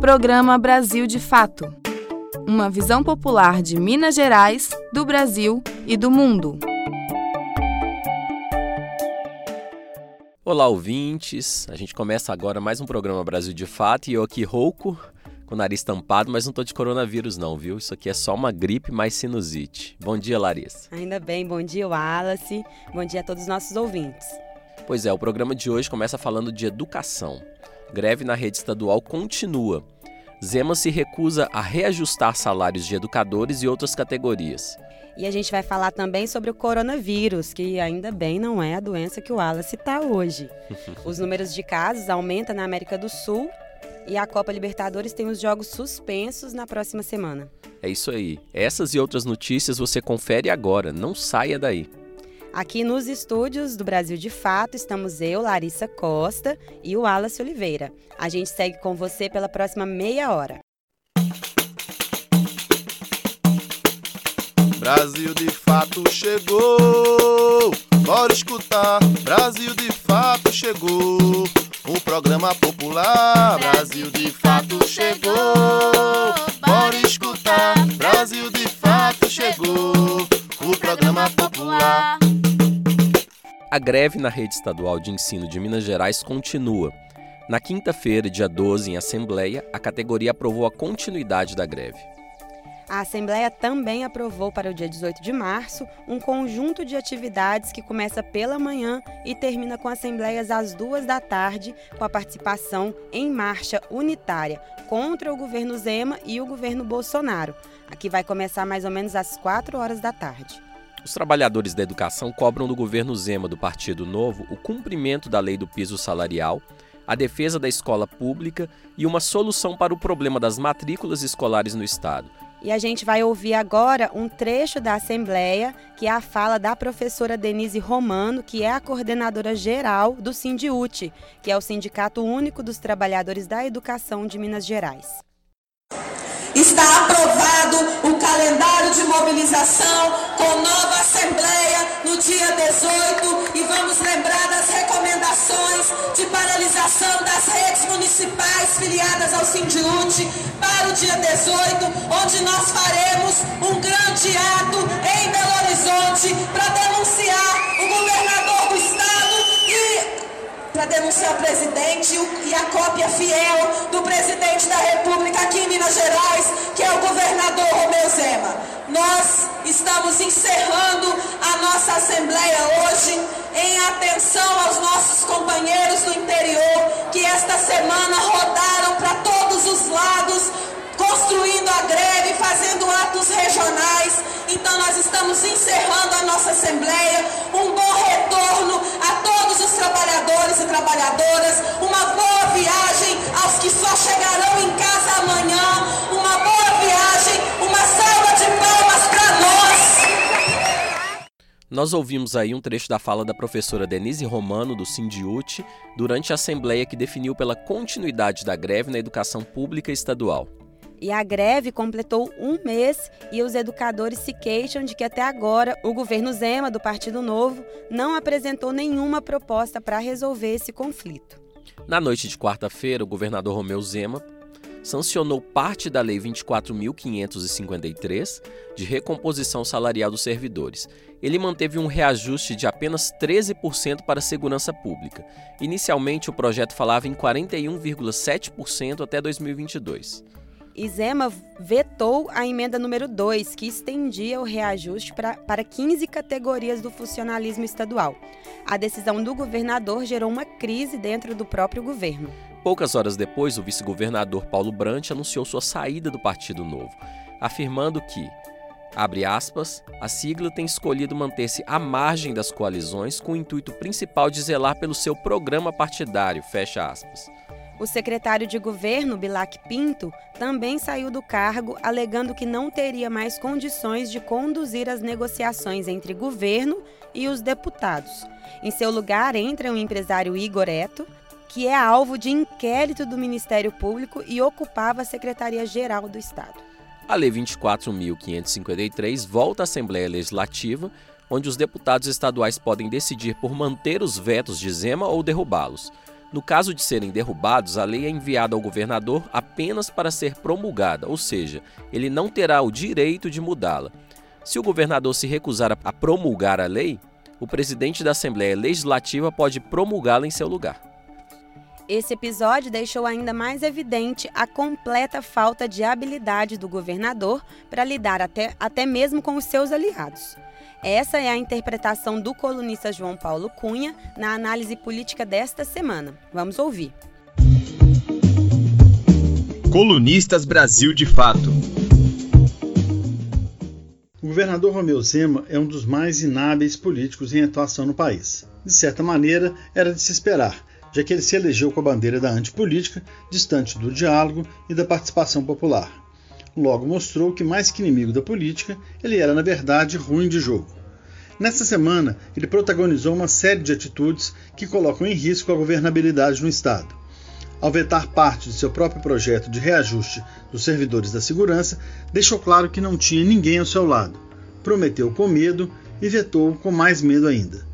Programa Brasil de Fato. Uma visão popular de Minas Gerais, do Brasil e do mundo. Olá, ouvintes. A gente começa agora mais um programa Brasil de Fato e eu aqui rouco, com o nariz tampado, mas não tô de coronavírus não, viu? Isso aqui é só uma gripe mais sinusite. Bom dia, Larissa. Ainda bem, bom dia, Wallace. Bom dia a todos os nossos ouvintes. Pois é, o programa de hoje começa falando de educação. Greve na rede estadual continua. Zema se recusa a reajustar salários de educadores e outras categorias. E a gente vai falar também sobre o coronavírus, que ainda bem não é a doença que o Wallace está hoje. Os números de casos aumentam na América do Sul e a Copa Libertadores tem os jogos suspensos na próxima semana. É isso aí. Essas e outras notícias você confere agora. Não saia daí. Aqui nos estúdios do Brasil de Fato estamos eu, Larissa Costa e o Wallace Oliveira. A gente segue com você pela próxima meia hora. Brasil de Fato chegou, bora escutar. Brasil de Fato chegou, o programa popular. Brasil de Fato chegou, bora escutar. Brasil de Fato chegou, o programa popular. A greve na rede estadual de ensino de Minas Gerais continua. Na quinta-feira, dia 12, em Assembleia, a categoria aprovou a continuidade da greve. A Assembleia também aprovou para o dia 18 de março um conjunto de atividades que começa pela manhã e termina com assembleias às duas da tarde, com a participação em marcha unitária contra o governo Zema e o governo Bolsonaro. Aqui vai começar mais ou menos às 4 horas da tarde. Os trabalhadores da educação cobram do governo Zema do Partido Novo o cumprimento da lei do piso salarial, a defesa da escola pública e uma solução para o problema das matrículas escolares no Estado. E a gente vai ouvir agora um trecho da Assembleia, que é a fala da professora Denise Romano, que é a coordenadora geral do Sindiute, que é o Sindicato Único dos Trabalhadores da Educação de Minas Gerais. Está aprovado o calendário de mobilização com nova Assembleia no dia 18 e vamos lembrar das recomendações de paralisação das redes municipais filiadas ao Sindiute para o dia 18, onde nós faremos um grande ato em Belo Horizonte para denunciar o presidente e a cópia fiel do presidente da República aqui em Minas Gerais, que é o governador Romeu Zema. Nós estamos encerrando a nossa Assembleia hoje em atenção aos nossos companheiros do interior que esta semana rodaram para todos os lados construindo a greve, fazendo atos regionais. Então nós estamos encerrando a nossa assembleia. Um bom retorno a todos os trabalhadores e trabalhadoras. Uma boa viagem aos que só chegarão em casa amanhã. Uma boa viagem. Uma salva de palmas para nós. Nós ouvimos aí um trecho da fala da professora Denise Romano, do Sindiute, durante a assembleia que definiu pela continuidade da greve na educação pública estadual. E a greve completou um mês e os educadores se queixam de que até agora o governo Zema, do Partido Novo, não apresentou nenhuma proposta para resolver esse conflito. Na noite de quarta-feira, o governador Romeu Zema sancionou parte da Lei 24.553 de recomposição salarial dos servidores. Ele manteve um reajuste de apenas 13% para a segurança pública. Inicialmente, o projeto falava em 41,7% até 2022. Zema vetou a emenda número 2, que estendia o reajuste pra, para 15 categorias do funcionalismo estadual. A decisão do governador gerou uma crise dentro do próprio governo. Poucas horas depois, o vice-governador Paulo Brant anunciou sua saída do Partido Novo, afirmando que, abre aspas, a sigla tem escolhido manter-se à margem das coalizões com o intuito principal de zelar pelo seu programa partidário, fecha aspas. O secretário de governo, Bilac Pinto, também saiu do cargo, alegando que não teria mais condições de conduzir as negociações entre governo e os deputados. Em seu lugar entra o empresário Igor Eto, que é alvo de inquérito do Ministério Público e ocupava a Secretaria-Geral do Estado. A Lei 24.553 volta à Assembleia Legislativa, onde os deputados estaduais podem decidir por manter os vetos de Zema ou derrubá-los. No caso de serem derrubados, a lei é enviada ao governador apenas para ser promulgada, ou seja, ele não terá o direito de mudá-la. Se o governador se recusar a promulgar a lei, o presidente da Assembleia Legislativa pode promulgá-la em seu lugar. Esse episódio deixou ainda mais evidente a completa falta de habilidade do governador para lidar até, até mesmo com os seus aliados. Essa é a interpretação do colunista João Paulo Cunha na análise política desta semana. Vamos ouvir. Colunistas Brasil de Fato. O governador Romeu Zema é um dos mais inábeis políticos em atuação no país. De certa maneira, era de se esperar, já que ele se elegeu com a bandeira da antipolítica, distante do diálogo e da participação popular. Logo mostrou que, mais que inimigo da política, ele era, na verdade, ruim de jogo. Nesta semana, ele protagonizou uma série de atitudes que colocam em risco a governabilidade no Estado. Ao vetar parte de seu próprio projeto de reajuste dos servidores da segurança, deixou claro que não tinha ninguém ao seu lado. Prometeu com medo e vetou com mais medo ainda.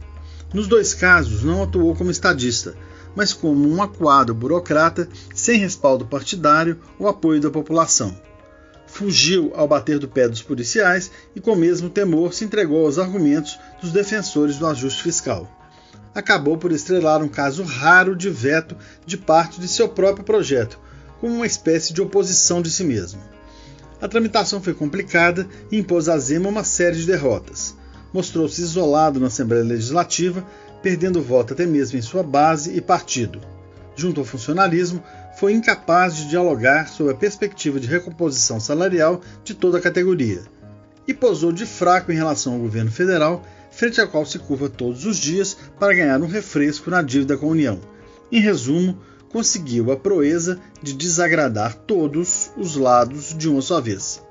Nos dois casos, não atuou como estadista, mas como um acuado burocrata sem respaldo partidário ou apoio da população. Fugiu ao bater do pé dos policiais e, com o mesmo temor, se entregou aos argumentos dos defensores do ajuste fiscal. Acabou por estrelar um caso raro de veto de parte de seu próprio projeto, como uma espécie de oposição de si mesmo. A tramitação foi complicada e impôs a Zema uma série de derrotas. Mostrou-se isolado na Assembleia Legislativa, perdendo voto até mesmo em sua base e partido. Junto ao funcionalismo, foi incapaz de dialogar sobre a perspectiva de recomposição salarial de toda a categoria. E posou de fraco em relação ao governo federal, frente ao qual se curva todos os dias para ganhar um refresco na dívida com a União. Em resumo, conseguiu a proeza de desagradar todos os lados de uma só vez.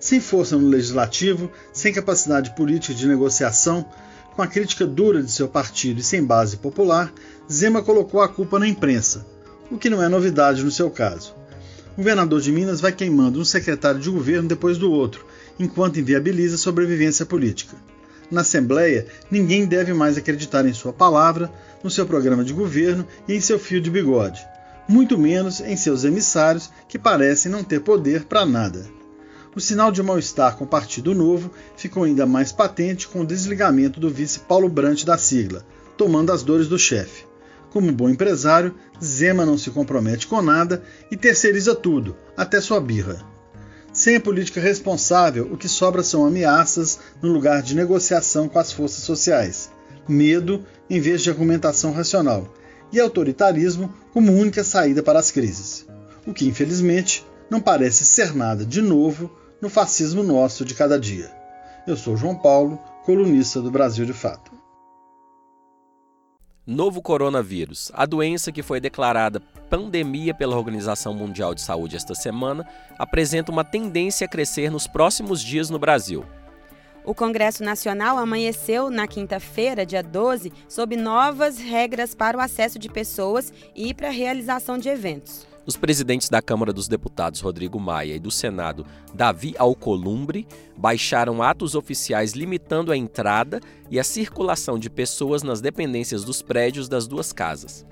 Sem força no legislativo, sem capacidade política de negociação, com a crítica dura de seu partido e sem base popular, Zema colocou a culpa na imprensa, o que não é novidade no seu caso. O governador de Minas vai queimando um secretário de governo depois do outro, enquanto inviabiliza a sobrevivência política. Na Assembleia, ninguém deve mais acreditar em sua palavra, no seu programa de governo e em seu fio de bigode, muito menos em seus emissários que parecem não ter poder para nada. O sinal de mal-estar com o Partido Novo ficou ainda mais patente com o desligamento do vice Paulo Brant da sigla, tomando as dores do chefe. Como bom empresário, Zema não se compromete com nada e terceiriza tudo, até sua birra. Sem a política responsável, o que sobra são ameaças no lugar de negociação com as forças sociais, medo em vez de argumentação racional, e autoritarismo como única saída para as crises. O que, infelizmente, não parece ser nada de novo no fascismo nosso de cada dia. Eu sou João Paulo, colunista do Brasil de Fato. Novo coronavírus. A doença que foi declarada pandemia pela Organização Mundial de Saúde esta semana apresenta uma tendência a crescer nos próximos dias no Brasil. O Congresso Nacional amanheceu na quinta-feira, dia 12, sob novas regras para o acesso de pessoas e para a realização de eventos. Os presidentes da Câmara dos Deputados, Rodrigo Maia, e do Senado, Davi Alcolumbre, baixaram atos oficiais limitando a entrada e a circulação de pessoas nas dependências dos prédios das duas casas.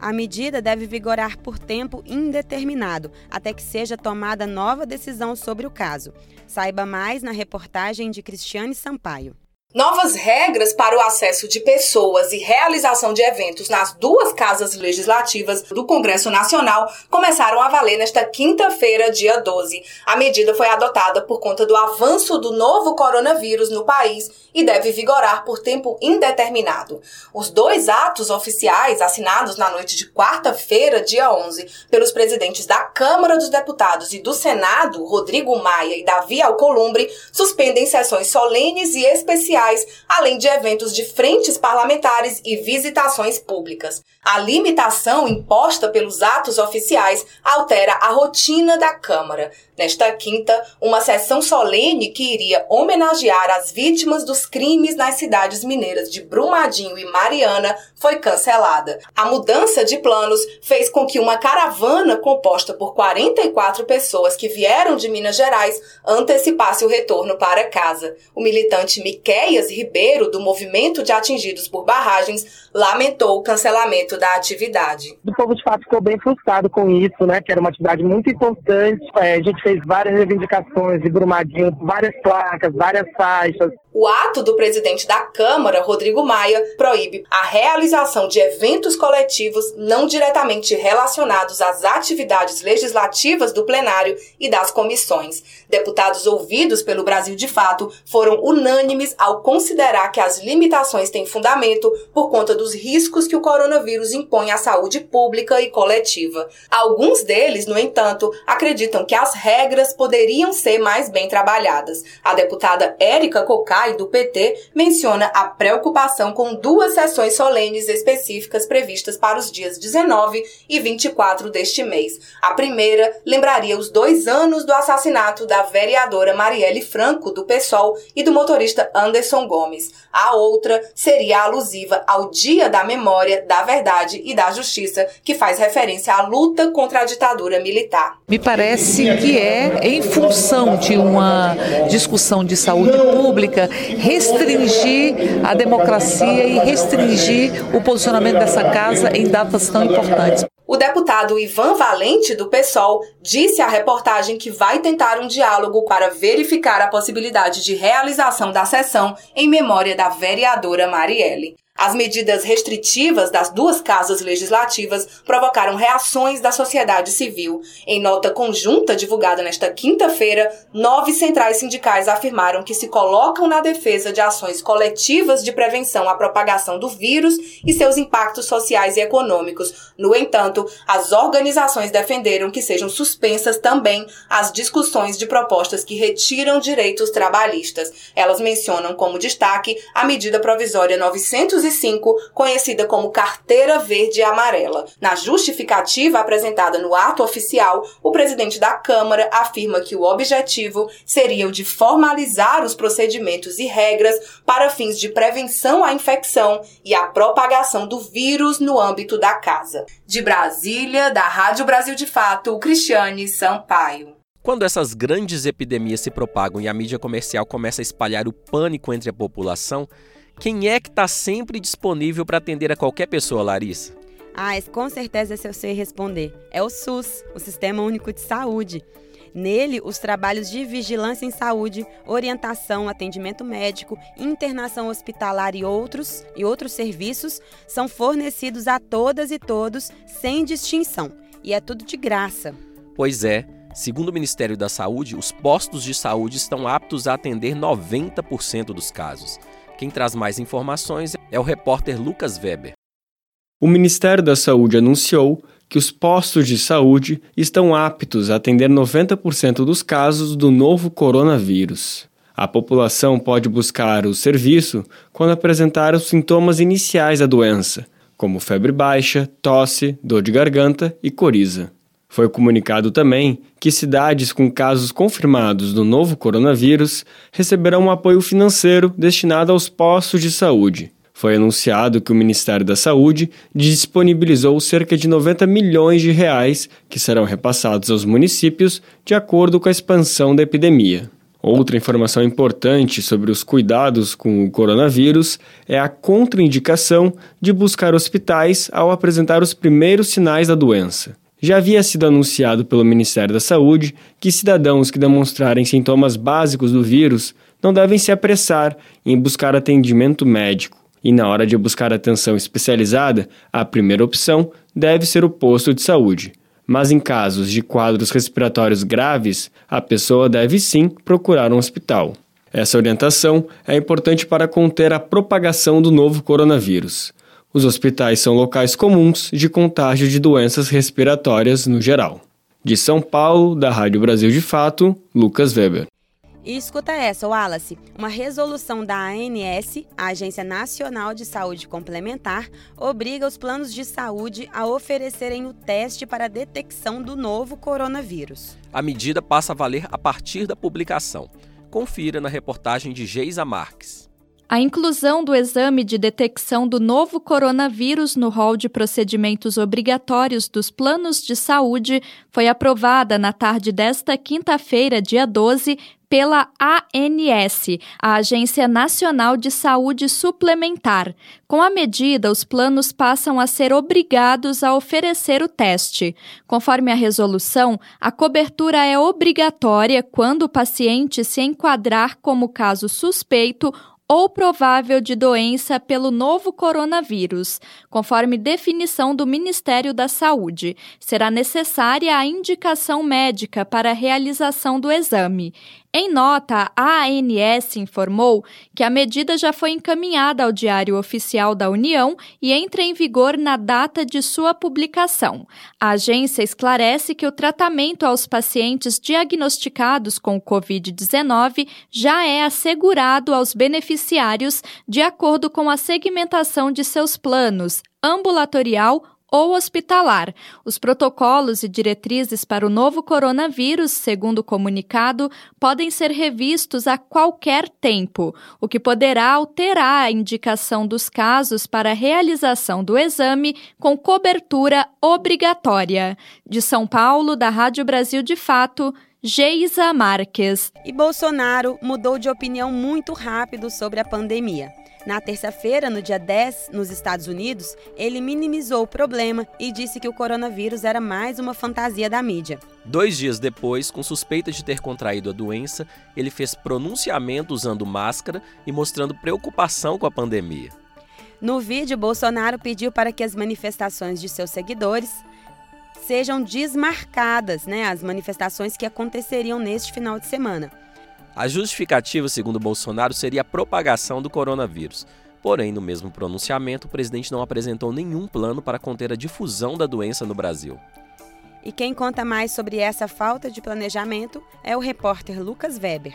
A medida deve vigorar por tempo indeterminado, até que seja tomada nova decisão sobre o caso. Saiba mais na reportagem de Cristiane Sampaio. Novas regras para o acesso de pessoas e realização de eventos nas duas casas legislativas do Congresso Nacional começaram a valer nesta quinta-feira, dia 12. A medida foi adotada por conta do avanço do novo coronavírus no país e deve vigorar por tempo indeterminado. Os dois atos oficiais assinados na noite de quarta-feira, dia 11, pelos presidentes da Câmara dos Deputados e do Senado, Rodrigo Maia e Davi Alcolumbre, suspendem sessões solenes e especiais sociais, além de eventos de frentes parlamentares e visitações públicas. A limitação imposta pelos atos oficiais altera a rotina da Câmara. Nesta quinta, uma sessão solene que iria homenagear as vítimas dos crimes nas cidades mineiras de Brumadinho e Mariana foi cancelada. A mudança de planos fez com que uma caravana composta por 44 pessoas que vieram de Minas Gerais antecipasse o retorno para casa. O militante Miquel Enéas Ribeiro, do Movimento de Atingidos por Barragens, lamentou o cancelamento da atividade. O povo de fato ficou bem frustrado com isso, né? Que era uma atividade muito importante. É, a gente fez várias reivindicações de Brumadinho, várias placas, várias faixas. O ato do presidente da Câmara, Rodrigo Maia, proíbe a realização de eventos coletivos não diretamente relacionados às atividades legislativas do plenário e das comissões. Deputados ouvidos pelo Brasil de Fato foram unânimes ao considerar que as limitações têm fundamento por conta dos riscos que o coronavírus impõe à saúde pública e coletiva. Alguns deles, no entanto, acreditam que as regras poderiam ser mais bem trabalhadas. A deputada Érica Cocá e do PT, menciona a preocupação com duas sessões solenes específicas previstas para os dias 19 e 24 deste mês. A primeira lembraria os dois anos do assassinato da vereadora Marielle Franco, do PSOL, e do motorista Anderson Gomes. A outra seria alusiva ao Dia da Memória, da Verdade e da Justiça, que faz referência à luta contra a ditadura militar. Me parece que é em função de uma discussão de saúde pública restringir a democracia e restringir o posicionamento dessa casa em datas tão importantes. O deputado Ivan Valente, do PSOL, disse à reportagem que vai tentar um diálogo para verificar a possibilidade de realização da sessão em memória da vereadora Marielle. As medidas restritivas das duas casas legislativas provocaram reações da sociedade civil. Em nota conjunta divulgada nesta quinta-feira, nove centrais sindicais afirmaram que se colocam na defesa de ações coletivas de prevenção à propagação do vírus e seus impactos sociais e econômicos. No entanto, as organizações defenderam que sejam suspensas também as discussões de propostas que retiram direitos trabalhistas. Elas mencionam como destaque a medida provisória 900 conhecida como Carteira Verde e Amarela. Na justificativa apresentada no ato oficial, o presidente da Câmara afirma que o objetivo seria o de formalizar os procedimentos e regras para fins de prevenção à infecção e à propagação do vírus no âmbito da casa. De Brasília, da Rádio Brasil de Fato, Cristiane Sampaio. Quando essas grandes epidemias se propagam e a mídia comercial começa a espalhar o pânico entre a população, quem é que está sempre disponível para atender a qualquer pessoa, Larissa? Ah, com certeza se eu sei responder. É o SUS, o Sistema Único de Saúde. Nele, os trabalhos de vigilância em saúde, orientação, atendimento médico, internação hospitalar e outros, e outros serviços são fornecidos a todas e todos sem distinção. E é tudo de graça. Pois é. Segundo o Ministério da Saúde, os postos de saúde estão aptos a atender 90% dos casos. Quem traz mais informações é o repórter Lucas Weber. O Ministério da Saúde anunciou que os postos de saúde estão aptos a atender 90% dos casos do novo coronavírus. A população pode buscar o serviço quando apresentar os sintomas iniciais da doença, como febre baixa, tosse, dor de garganta e coriza. Foi comunicado também que cidades com casos confirmados do novo coronavírus receberão um apoio financeiro destinado aos postos de saúde. Foi anunciado que o Ministério da Saúde disponibilizou cerca de 90 milhões de reais que serão repassados aos municípios de acordo com a expansão da epidemia. Outra informação importante sobre os cuidados com o coronavírus é a contraindicação de buscar hospitais ao apresentar os primeiros sinais da doença. Já havia sido anunciado pelo Ministério da Saúde que cidadãos que demonstrarem sintomas básicos do vírus não devem se apressar em buscar atendimento médico. E na hora de buscar atenção especializada, a primeira opção deve ser o posto de saúde. Mas em casos de quadros respiratórios graves, a pessoa deve sim procurar um hospital. Essa orientação é importante para conter a propagação do novo coronavírus. Os hospitais são locais comuns de contágio de doenças respiratórias no geral. De São Paulo, da Rádio Brasil de Fato, Lucas Weber. E escuta essa, Wallace. Uma resolução da ANS, a Agência Nacional de Saúde Complementar, obriga os planos de saúde a oferecerem o teste para a detecção do novo coronavírus. A medida passa a valer a partir da publicação. Confira na reportagem de Geisa Marques. A inclusão do exame de detecção do novo coronavírus no rol de procedimentos obrigatórios dos planos de saúde foi aprovada na tarde desta quinta-feira, dia 12, pela ANS, a Agência Nacional de Saúde Suplementar. Com a medida, os planos passam a ser obrigados a oferecer o teste. Conforme a resolução, a cobertura é obrigatória quando o paciente se enquadrar como caso suspeito ou provável de doença pelo novo coronavírus, conforme definição do Ministério da Saúde. Será necessária a indicação médica para a realização do exame. Em nota, a ANS informou que a medida já foi encaminhada ao Diário Oficial da União e entra em vigor na data de sua publicação. A agência esclarece que o tratamento aos pacientes diagnosticados com Covid-19 já é assegurado aos beneficiários de acordo com a segmentação de seus planos ambulatorial ou hospitalar. Os protocolos e diretrizes para o novo coronavírus, segundo o comunicado, podem ser revistos a qualquer tempo, o que poderá alterar a indicação dos casos para a realização do exame com cobertura obrigatória. De São Paulo, da Rádio Brasil de Fato, Geisa Marques. E Bolsonaro mudou de opinião muito rápido sobre a pandemia. Na terça-feira, no dia 10, nos Estados Unidos, ele minimizou o problema e disse que o coronavírus era mais uma fantasia da mídia. Dois dias depois, com suspeita de ter contraído a doença, ele fez pronunciamento usando máscara e mostrando preocupação com a pandemia. No vídeo, Bolsonaro pediu para que as manifestações de seus seguidores sejam desmarcadas, né, as manifestações que aconteceriam neste final de semana. A justificativa, segundo Bolsonaro, seria a propagação do coronavírus. Porém, no mesmo pronunciamento, o presidente não apresentou nenhum plano para conter a difusão da doença no Brasil. E quem conta mais sobre essa falta de planejamento é o repórter Lucas Weber.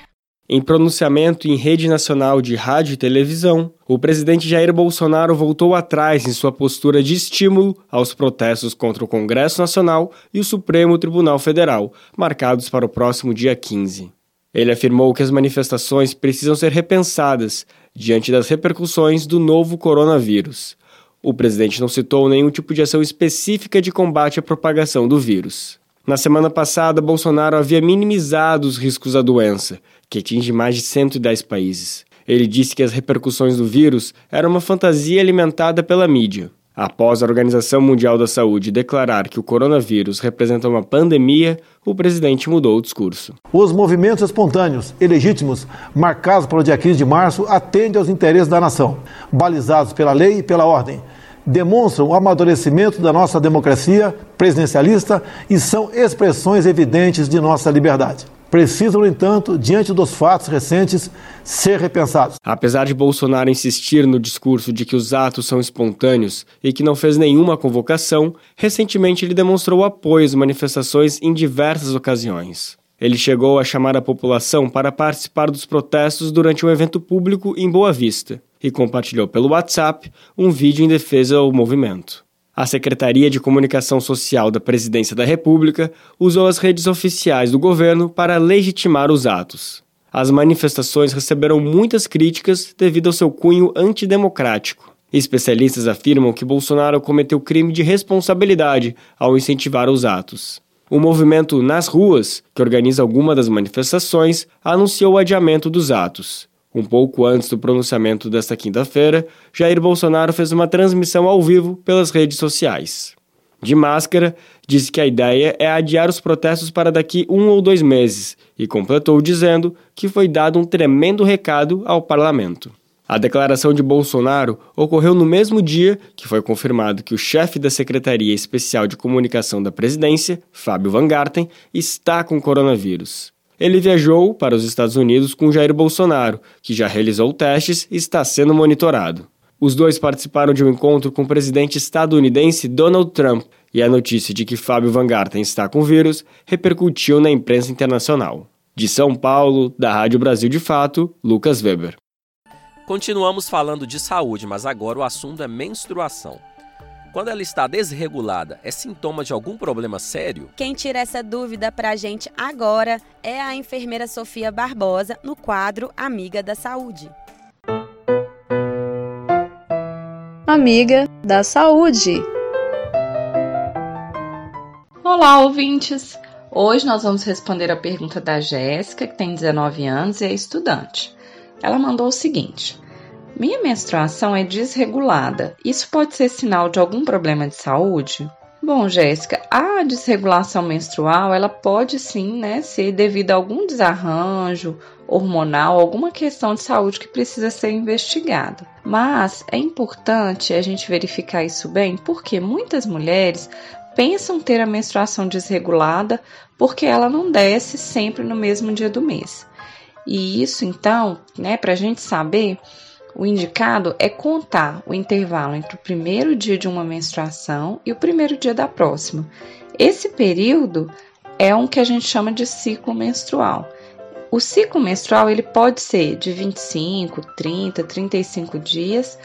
Em pronunciamento em rede nacional de rádio e televisão, o presidente Jair Bolsonaro voltou atrás em sua postura de estímulo aos protestos contra o Congresso Nacional e o Supremo Tribunal Federal, marcados para o próximo dia 15. Ele afirmou que as manifestações precisam ser repensadas diante das repercussões do novo coronavírus. O presidente não citou nenhum tipo de ação específica de combate à propagação do vírus. Na semana passada, Bolsonaro havia minimizado os riscos da doença, que atinge mais de 110 países. Ele disse que as repercussões do vírus eram uma fantasia alimentada pela mídia. Após a Organização Mundial da Saúde declarar que o coronavírus representa uma pandemia, o presidente mudou o discurso. Os movimentos espontâneos e legítimos, marcados para o dia 15 de março, atendem aos interesses da nação, balizados pela lei e pela ordem. Demonstram o amadurecimento da nossa democracia presidencialista e são expressões evidentes de nossa liberdade precisam, no entanto, diante dos fatos recentes, ser repensados. Apesar de Bolsonaro insistir no discurso de que os atos são espontâneos e que não fez nenhuma convocação, recentemente ele demonstrou apoio às manifestações em diversas ocasiões. Ele chegou a chamar a população para participar dos protestos durante um evento público em Boa Vista e compartilhou pelo WhatsApp um vídeo em defesa ao movimento. A Secretaria de Comunicação Social da Presidência da República usou as redes oficiais do governo para legitimar os atos. As manifestações receberam muitas críticas devido ao seu cunho antidemocrático. Especialistas afirmam que Bolsonaro cometeu crime de responsabilidade ao incentivar os atos. O movimento Nas Ruas, que organiza alguma das manifestações, anunciou o adiamento dos atos. Um pouco antes do pronunciamento desta quinta-feira, Jair Bolsonaro fez uma transmissão ao vivo pelas redes sociais. De máscara, disse que a ideia é adiar os protestos para daqui um ou dois meses e completou dizendo que foi dado um tremendo recado ao parlamento. A declaração de Bolsonaro ocorreu no mesmo dia que foi confirmado que o chefe da Secretaria Especial de Comunicação da Presidência, Fábio Van Garten, está com coronavírus. Ele viajou para os Estados Unidos com Jair Bolsonaro, que já realizou testes e está sendo monitorado. Os dois participaram de um encontro com o presidente estadunidense Donald Trump e a notícia de que Fábio Van Garten está com vírus repercutiu na imprensa internacional. De São Paulo, da Rádio Brasil de Fato, Lucas Weber. Continuamos falando de saúde, mas agora o assunto é menstruação. Quando ela está desregulada, é sintoma de algum problema sério? Quem tira essa dúvida para a gente agora é a enfermeira Sofia Barbosa, no quadro Amiga da Saúde. Amiga da Saúde. Olá, ouvintes! Hoje nós vamos responder a pergunta da Jéssica, que tem 19 anos e é estudante. Ela mandou o seguinte: Minha menstruação é desregulada. Isso pode ser sinal de algum problema de saúde? Bom, Jéssica, a desregulação menstrual, ela pode sim, né, ser devido a algum desarranjo hormonal, alguma questão de saúde que precisa ser investigada. Mas é importante a gente verificar isso bem, porque muitas mulheres pensam ter a menstruação desregulada porque ela não desce sempre no mesmo dia do mês. E isso, então, né, para a gente saber, o indicado é contar o intervalo entre o primeiro dia de uma menstruação e o primeiro dia da próxima. Esse período é um que a gente chama de ciclo menstrual. O ciclo menstrual ele pode ser de 25, 30, 35 dias.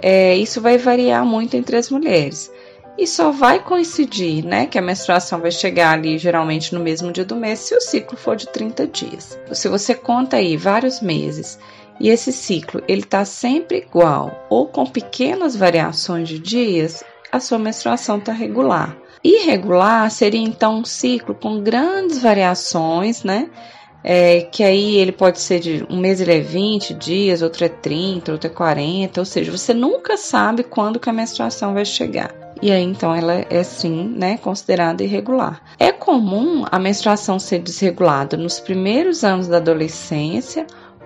É, isso vai variar muito entre as mulheres. E só vai coincidir, né, que a menstruação vai chegar ali geralmente no mesmo dia do mês se o ciclo for de 30 dias. Se você conta aí vários meses e esse ciclo ele está sempre igual ou com pequenas variações de dias, a sua menstruação está regular. Irregular seria então um ciclo com grandes variações, né? É, que aí ele pode ser de um mês ele é 20 dias, outro é 30, outro é 40, ou seja, você nunca sabe quando que a menstruação vai chegar. E aí então ela é sim, né, considerada irregular. É comum a menstruação ser desregulada nos primeiros anos da adolescência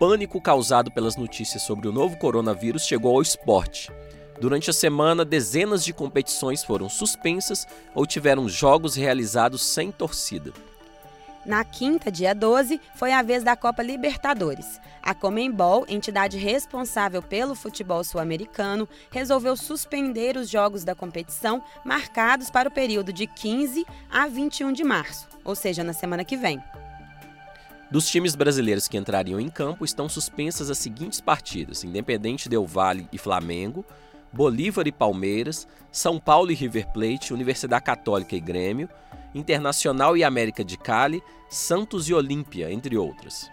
Pânico causado pelas notícias sobre o novo coronavírus chegou ao esporte. Durante a semana, dezenas de competições foram suspensas ou tiveram jogos realizados sem torcida. Na quinta, dia 12, foi a vez da Copa Libertadores. A Comembol, entidade responsável pelo futebol sul-americano, resolveu suspender os jogos da competição marcados para o período de 15 a 21 de março, ou seja, na semana que vem. Dos times brasileiros que entrariam em campo estão suspensas as seguintes partidas: Independente Del Valle e Flamengo, Bolívar e Palmeiras, São Paulo e River Plate, Universidade Católica e Grêmio, Internacional e América de Cali, Santos e Olímpia, entre outras.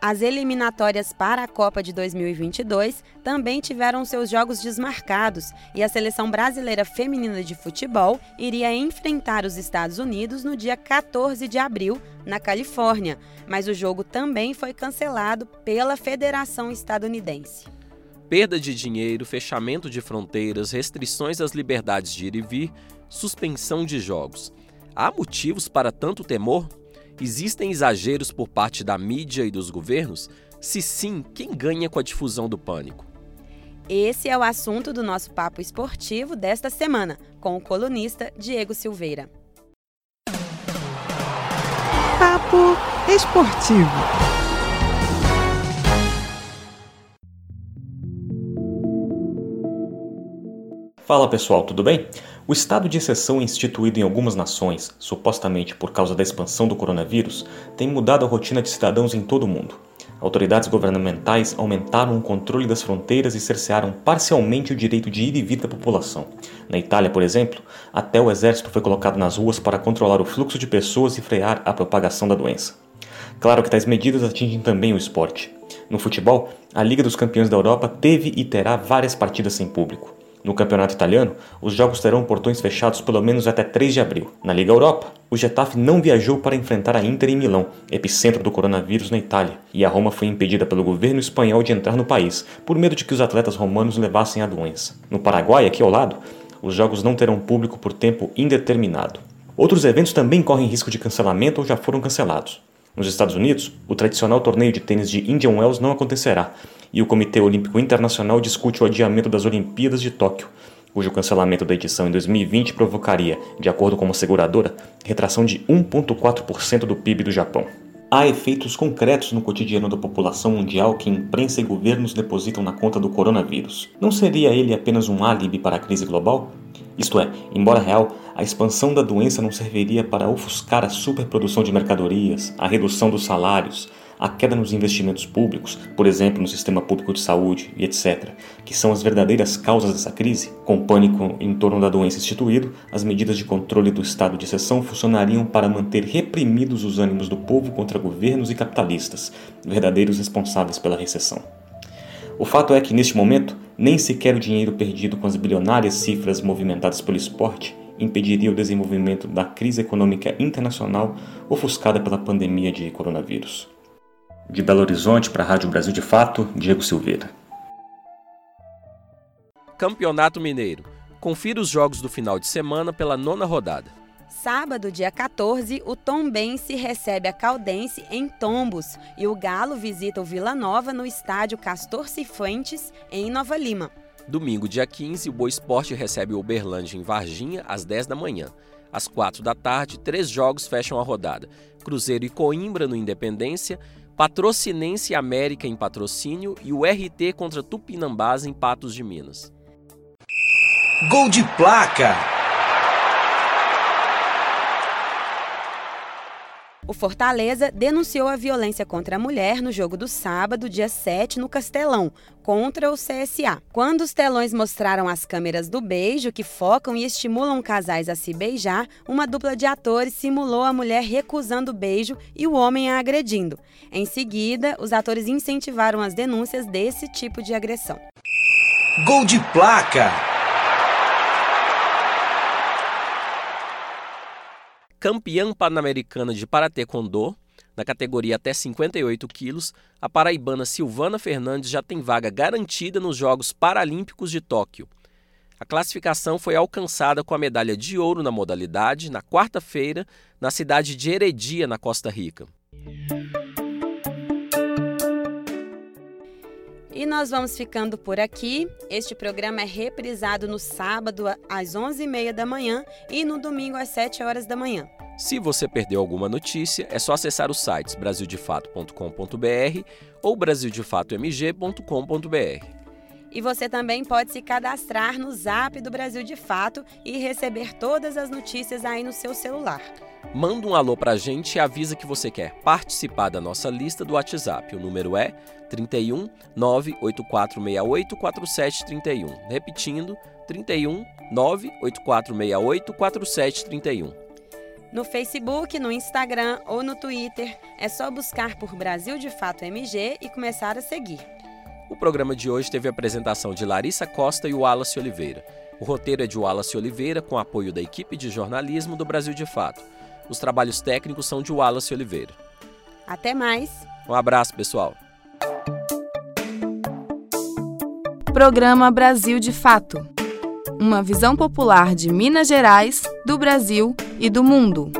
As eliminatórias para a Copa de 2022 também tiveram seus jogos desmarcados e a seleção brasileira feminina de futebol iria enfrentar os Estados Unidos no dia 14 de abril, na Califórnia, mas o jogo também foi cancelado pela Federação Estadunidense. Perda de dinheiro, fechamento de fronteiras, restrições às liberdades de ir e vir, suspensão de jogos. Há motivos para tanto temor? Existem exageros por parte da mídia e dos governos? Se sim, quem ganha com a difusão do pânico? Esse é o assunto do nosso papo esportivo desta semana, com o colunista Diego Silveira. Papo Esportivo. Fala pessoal, tudo bem? O estado de exceção instituído em algumas nações, supostamente por causa da expansão do coronavírus, tem mudado a rotina de cidadãos em todo o mundo. Autoridades governamentais aumentaram o controle das fronteiras e cercearam parcialmente o direito de ir e vir da população. Na Itália, por exemplo, até o exército foi colocado nas ruas para controlar o fluxo de pessoas e frear a propagação da doença. Claro que tais medidas atingem também o esporte. No futebol, a Liga dos Campeões da Europa teve e terá várias partidas sem público. No campeonato italiano, os jogos terão portões fechados pelo menos até 3 de abril. Na Liga Europa, o Getafe não viajou para enfrentar a Inter em Milão, epicentro do coronavírus na Itália, e a Roma foi impedida pelo governo espanhol de entrar no país, por medo de que os atletas romanos levassem a doença. No Paraguai, aqui ao lado, os jogos não terão público por tempo indeterminado. Outros eventos também correm risco de cancelamento ou já foram cancelados. Nos Estados Unidos, o tradicional torneio de tênis de Indian Wells não acontecerá, e o Comitê Olímpico Internacional discute o adiamento das Olimpíadas de Tóquio, cujo cancelamento da edição em 2020 provocaria, de acordo com uma seguradora, retração de 1,4% do PIB do Japão. Há efeitos concretos no cotidiano da população mundial que imprensa e governos depositam na conta do coronavírus. Não seria ele apenas um álibi para a crise global? Isto é, embora real, a expansão da doença não serviria para ofuscar a superprodução de mercadorias, a redução dos salários, a queda nos investimentos públicos, por exemplo, no sistema público de saúde e etc., que são as verdadeiras causas dessa crise, com pânico em torno da doença instituído, as medidas de controle do estado de exceção funcionariam para manter reprimidos os ânimos do povo contra governos e capitalistas, verdadeiros responsáveis pela recessão. O fato é que, neste momento, nem sequer o dinheiro perdido com as bilionárias cifras movimentadas pelo esporte impediria o desenvolvimento da crise econômica internacional ofuscada pela pandemia de coronavírus. De Belo Horizonte para a Rádio Brasil de Fato, Diego Silveira. Campeonato Mineiro. Confira os jogos do final de semana pela nona rodada. Sábado, dia 14, o Tombense recebe a Caldense em Tombos e o Galo visita o Vila Nova no estádio Castor Cifuentes, em Nova Lima. Domingo, dia 15, o Boa Esporte recebe o Uberlândia em Varginha às 10 da manhã. Às 4 da tarde, três jogos fecham a rodada: Cruzeiro e Coimbra no Independência, Patrocinense América em Patrocínio e o RT contra Tupinambás em Patos de Minas. Gol de placa! O Fortaleza denunciou a violência contra a mulher no jogo do sábado, dia 7, no Castelão, contra o CSA. Quando os telões mostraram as câmeras do beijo, que focam e estimulam casais a se beijar, uma dupla de atores simulou a mulher recusando o beijo e o homem a agredindo. Em seguida, os atores incentivaram as denúncias desse tipo de agressão. Gol de placa! Campeã pan-americana de Paratekwondo, na categoria até 58 quilos, a paraibana Silvana Fernandes já tem vaga garantida nos Jogos Paralímpicos de Tóquio. A classificação foi alcançada com a medalha de ouro na modalidade na quarta-feira, na cidade de Heredia, na Costa Rica. E nós vamos ficando por aqui. Este programa é reprisado no sábado às 11h30 da manhã e no domingo às 7 horas da manhã. Se você perdeu alguma notícia, é só acessar os sites brasildefato.com.br ou brasildefatomg.com.br. E você também pode se cadastrar no Zap do Brasil de Fato e receber todas as notícias aí no seu celular. Manda um alô pra gente e avisa que você quer participar da nossa lista do WhatsApp. O número é 31 98468 4731. Repetindo, 31 98468 4731. No Facebook, no Instagram ou no Twitter, é só buscar por Brasil de Fato MG e começar a seguir. O programa de hoje teve a apresentação de Larissa Costa e Wallace Oliveira. O roteiro é de Wallace Oliveira, com apoio da equipe de jornalismo do Brasil de Fato. Os trabalhos técnicos são de Wallace Oliveira. Até mais. Um abraço, pessoal. Programa Brasil de Fato. Uma visão popular de Minas Gerais, do Brasil e do mundo.